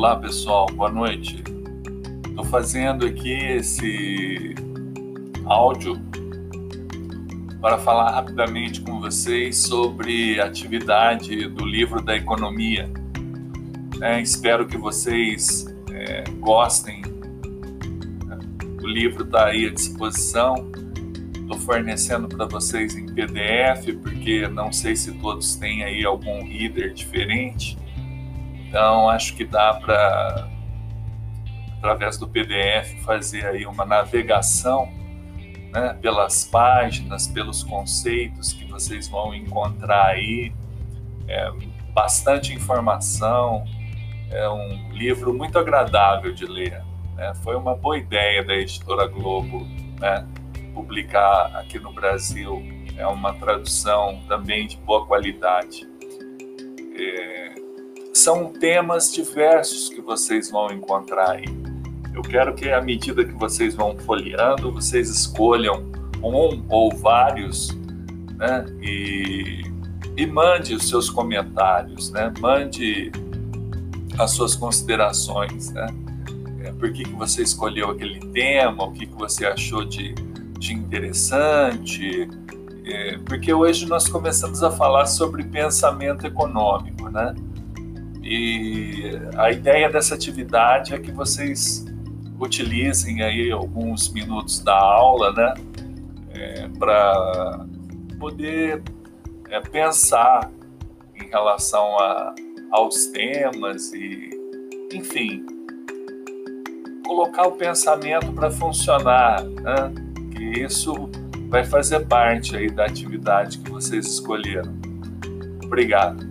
Olá pessoal, boa noite. Estou fazendo aqui esse áudio para falar rapidamente com vocês sobre a atividade do livro da economia. É, espero que vocês é, gostem. O livro está aí à disposição. Estou fornecendo para vocês em PDF, porque não sei se todos têm aí algum reader diferente. Então, acho que dá para, através do PDF, fazer aí uma navegação né, pelas páginas, pelos conceitos que vocês vão encontrar aí. É, bastante informação, é um livro muito agradável de ler. Né? Foi uma boa ideia da editora Globo né, publicar aqui no Brasil. É uma tradução também de boa qualidade. É, são temas diversos que vocês vão encontrar aí. Eu quero que, à medida que vocês vão folheando, vocês escolham um ou vários, né? E, e mande os seus comentários, né? Mande as suas considerações, né? É, por que, que você escolheu aquele tema? O que, que você achou de, de interessante? É, porque hoje nós começamos a falar sobre pensamento econômico, né? E a ideia dessa atividade é que vocês utilizem aí alguns minutos da aula, né, é, para poder é, pensar em relação a, aos temas e, enfim, colocar o pensamento para funcionar, né, que isso vai fazer parte aí da atividade que vocês escolheram. Obrigado.